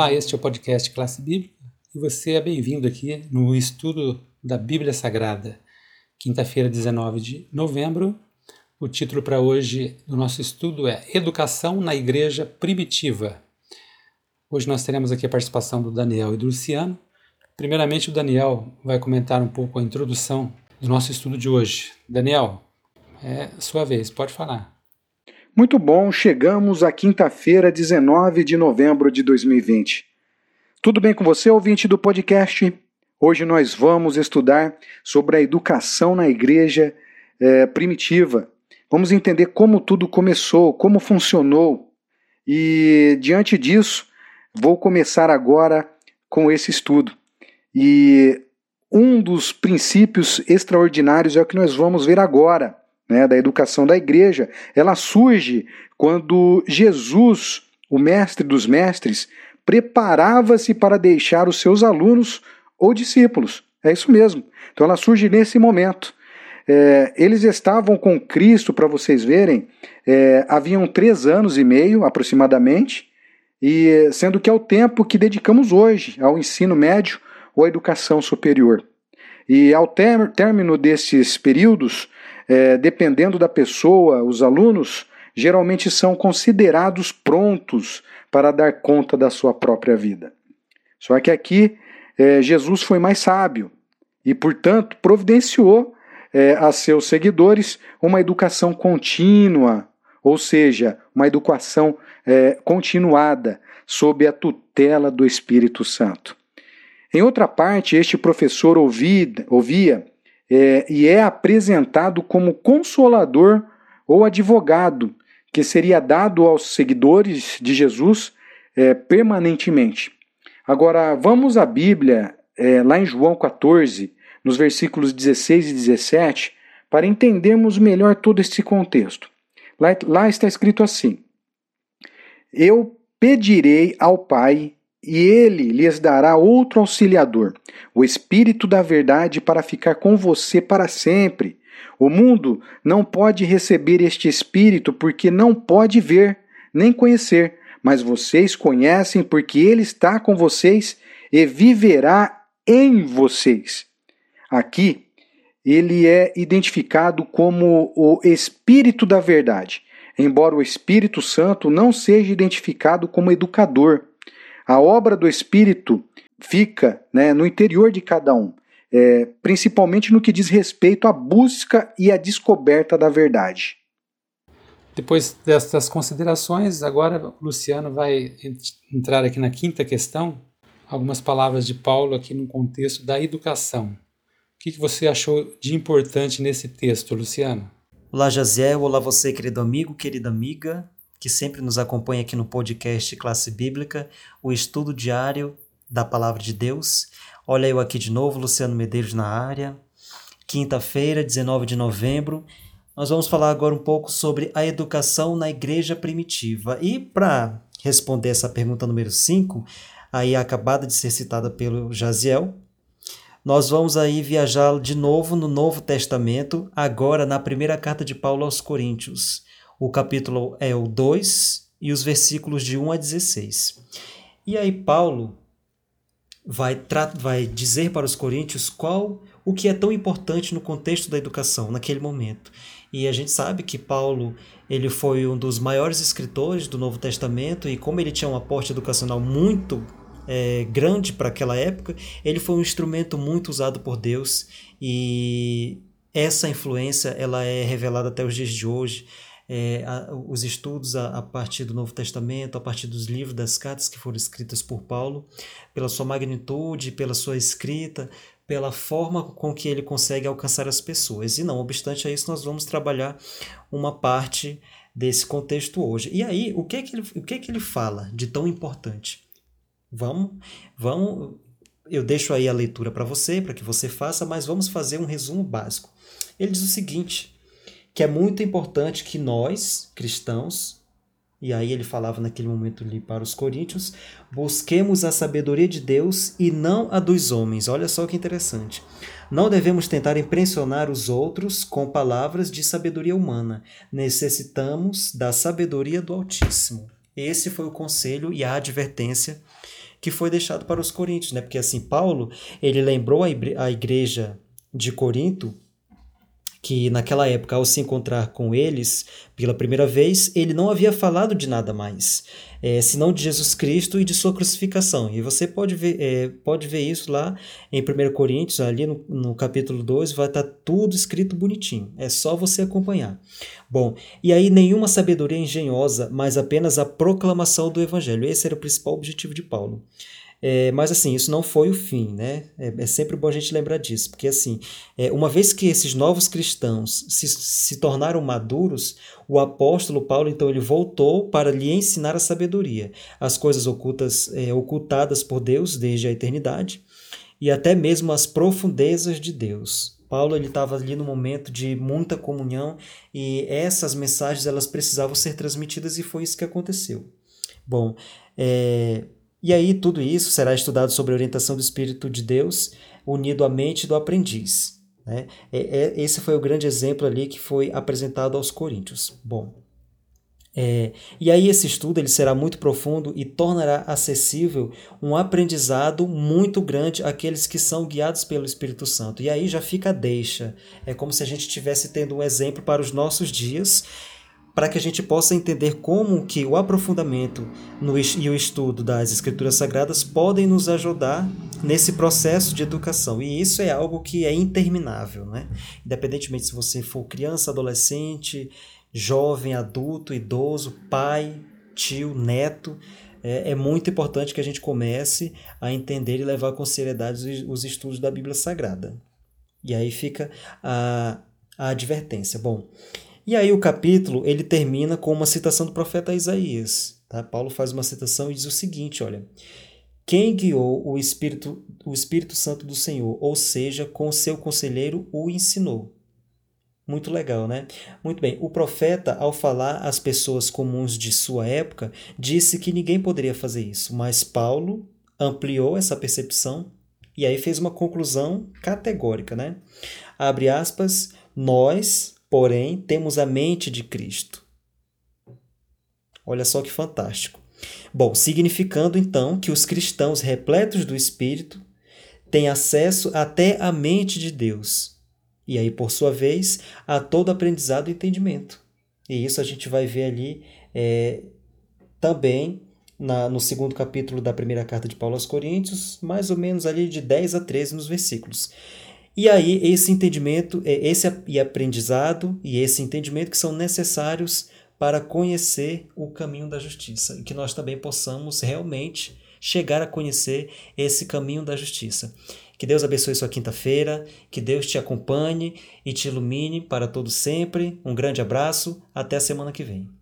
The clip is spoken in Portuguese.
Olá, este é o podcast Classe Bíblica e você é bem-vindo aqui no estudo da Bíblia Sagrada. Quinta-feira, 19 de novembro. O título para hoje do nosso estudo é Educação na Igreja Primitiva. Hoje nós teremos aqui a participação do Daniel e do Luciano. Primeiramente, o Daniel vai comentar um pouco a introdução do nosso estudo de hoje. Daniel, é sua vez, pode falar. Muito bom, chegamos à quinta-feira, 19 de novembro de 2020. Tudo bem com você, ouvinte do podcast? Hoje nós vamos estudar sobre a educação na igreja é, primitiva. Vamos entender como tudo começou, como funcionou. E diante disso, vou começar agora com esse estudo. E um dos princípios extraordinários é o que nós vamos ver agora né, da educação da igreja, ela surge quando Jesus, o mestre dos mestres, preparava-se para deixar os seus alunos ou discípulos. É isso mesmo. Então ela surge nesse momento. É, eles estavam com Cristo, para vocês verem, é, haviam três anos e meio aproximadamente, e sendo que é o tempo que dedicamos hoje ao ensino médio ou à educação superior. E ao término desses períodos, é, dependendo da pessoa, os alunos geralmente são considerados prontos para dar conta da sua própria vida. Só que aqui é, Jesus foi mais sábio e, portanto, providenciou é, a seus seguidores uma educação contínua, ou seja, uma educação é, continuada sob a tutela do Espírito Santo. Em outra parte, este professor ouvia, ouvia é, e é apresentado como consolador ou advogado que seria dado aos seguidores de Jesus é, permanentemente. Agora, vamos à Bíblia, é, lá em João 14, nos versículos 16 e 17, para entendermos melhor todo esse contexto. Lá, lá está escrito assim: Eu pedirei ao Pai e ele lhes dará outro auxiliador, o Espírito da Verdade, para ficar com você para sempre. O mundo não pode receber este Espírito porque não pode ver nem conhecer, mas vocês conhecem porque ele está com vocês e viverá em vocês. Aqui, ele é identificado como o Espírito da Verdade, embora o Espírito Santo não seja identificado como educador. A obra do Espírito fica né, no interior de cada um, é, principalmente no que diz respeito à busca e à descoberta da verdade. Depois dessas considerações, agora o Luciano vai entrar aqui na quinta questão, algumas palavras de Paulo aqui no contexto da educação. O que você achou de importante nesse texto, Luciano? Olá, Jaziel. Olá, você, querido amigo, querida amiga que sempre nos acompanha aqui no podcast Classe Bíblica, o estudo diário da Palavra de Deus. Olha eu aqui de novo, Luciano Medeiros na área. Quinta-feira, 19 de novembro. Nós vamos falar agora um pouco sobre a educação na igreja primitiva. E para responder essa pergunta número 5, aí acabada de ser citada pelo Jaziel, nós vamos aí viajar de novo no Novo Testamento, agora na primeira carta de Paulo aos Coríntios. O capítulo é o 2 e os versículos de 1 a 16. E aí Paulo vai, vai dizer para os coríntios qual o que é tão importante no contexto da educação naquele momento. E a gente sabe que Paulo ele foi um dos maiores escritores do Novo Testamento e como ele tinha um aporte educacional muito é, grande para aquela época, ele foi um instrumento muito usado por Deus e essa influência ela é revelada até os dias de hoje é, a, os estudos a, a, partir do Novo Testamento, a partir dos livros das cartas que foram escritas por Paulo, pela sua magnitude, pela sua escrita, pela forma com que ele consegue alcançar as pessoas. E não obstante a isso, nós vamos trabalhar uma parte desse contexto hoje. E aí, o que é que ele, o que é que ele fala de tão importante? Vamos, vamos, eu deixo aí a leitura para você, para que você faça, mas vamos fazer um resumo básico. Ele diz o seguinte: que é muito importante que nós, cristãos, e aí ele falava naquele momento ali para os coríntios, busquemos a sabedoria de Deus e não a dos homens. Olha só que interessante. Não devemos tentar impressionar os outros com palavras de sabedoria humana. Necessitamos da sabedoria do Altíssimo. Esse foi o conselho e a advertência que foi deixado para os coríntios, né? Porque assim, Paulo, ele lembrou a igreja de Corinto que naquela época, ao se encontrar com eles pela primeira vez, ele não havia falado de nada mais, é, senão de Jesus Cristo e de sua crucificação. E você pode ver, é, pode ver isso lá em 1 Coríntios, ali no, no capítulo 2, vai estar tudo escrito bonitinho. É só você acompanhar. Bom, e aí nenhuma sabedoria engenhosa, mas apenas a proclamação do Evangelho. Esse era o principal objetivo de Paulo. É, mas assim, isso não foi o fim, né? É, é, sempre bom a gente lembrar disso, porque assim, é, uma vez que esses novos cristãos se, se tornaram maduros, o apóstolo Paulo então ele voltou para lhe ensinar a sabedoria, as coisas ocultas, é, ocultadas por Deus desde a eternidade e até mesmo as profundezas de Deus. Paulo ele estava ali no momento de muita comunhão e essas mensagens elas precisavam ser transmitidas e foi isso que aconteceu. Bom, é, e aí, tudo isso será estudado sobre a orientação do Espírito de Deus, unido à mente do aprendiz. Né? É, é, esse foi o grande exemplo ali que foi apresentado aos Coríntios. Bom, é, e aí esse estudo ele será muito profundo e tornará acessível um aprendizado muito grande àqueles que são guiados pelo Espírito Santo. E aí já fica a deixa. É como se a gente estivesse tendo um exemplo para os nossos dias para que a gente possa entender como que o aprofundamento no, e o estudo das escrituras sagradas podem nos ajudar nesse processo de educação. E isso é algo que é interminável, né? Independentemente se você for criança, adolescente, jovem, adulto, idoso, pai, tio, neto, é, é muito importante que a gente comece a entender e levar com seriedade os, os estudos da Bíblia Sagrada. E aí fica a, a advertência. Bom, e aí o capítulo ele termina com uma citação do profeta Isaías. Tá? Paulo faz uma citação e diz o seguinte, olha: quem guiou o Espírito, o Espírito Santo do Senhor, ou seja, com seu conselheiro o ensinou. Muito legal, né? Muito bem. O profeta, ao falar às pessoas comuns de sua época, disse que ninguém poderia fazer isso, mas Paulo ampliou essa percepção e aí fez uma conclusão categórica, né? Abre aspas, nós, porém temos a mente de Cristo. Olha só que fantástico. Bom, significando então que os cristãos repletos do Espírito têm acesso até à mente de Deus, e aí, por sua vez, a todo aprendizado e entendimento. E isso a gente vai ver ali é, também na, no segundo capítulo da primeira carta de Paulo aos Coríntios, mais ou menos ali de 10 a 13 nos versículos. E aí esse entendimento, é, esse e aprendizado e esse entendimento que são necessários para conhecer o caminho da justiça e que nós também possamos realmente chegar a conhecer esse caminho da justiça. Que Deus abençoe sua quinta-feira, que Deus te acompanhe e te ilumine para todo sempre. Um grande abraço, até a semana que vem.